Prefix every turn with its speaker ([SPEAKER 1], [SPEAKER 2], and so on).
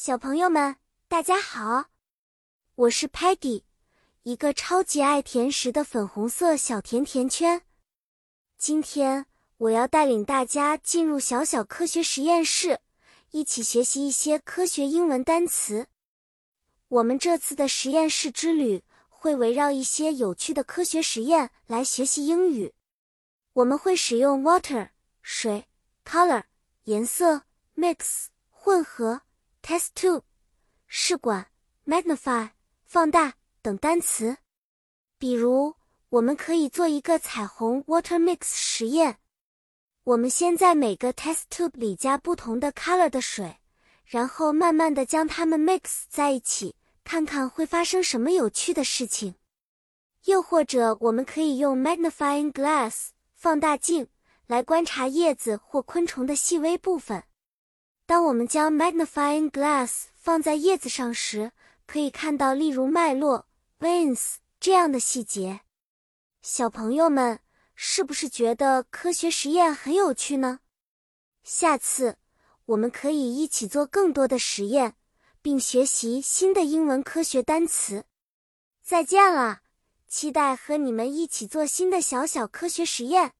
[SPEAKER 1] 小朋友们，大家好，我是 Patty，一个超级爱甜食的粉红色小甜甜圈。今天我要带领大家进入小小科学实验室，一起学习一些科学英文单词。我们这次的实验室之旅会围绕一些有趣的科学实验来学习英语。我们会使用 water 水、color 颜色、mix 混合。Test tube 试管，magnify 放大等单词。比如，我们可以做一个彩虹 water mix 实验。我们先在每个 test tube 里加不同的 color 的水，然后慢慢的将它们 mix 在一起，看看会发生什么有趣的事情。又或者，我们可以用 magnifying glass 放大镜来观察叶子或昆虫的细微部分。当我们将 magnifying glass 放在叶子上时，可以看到例如脉络 veins 这样的细节。小朋友们，是不是觉得科学实验很有趣呢？下次我们可以一起做更多的实验，并学习新的英文科学单词。再见了，期待和你们一起做新的小小科学实验。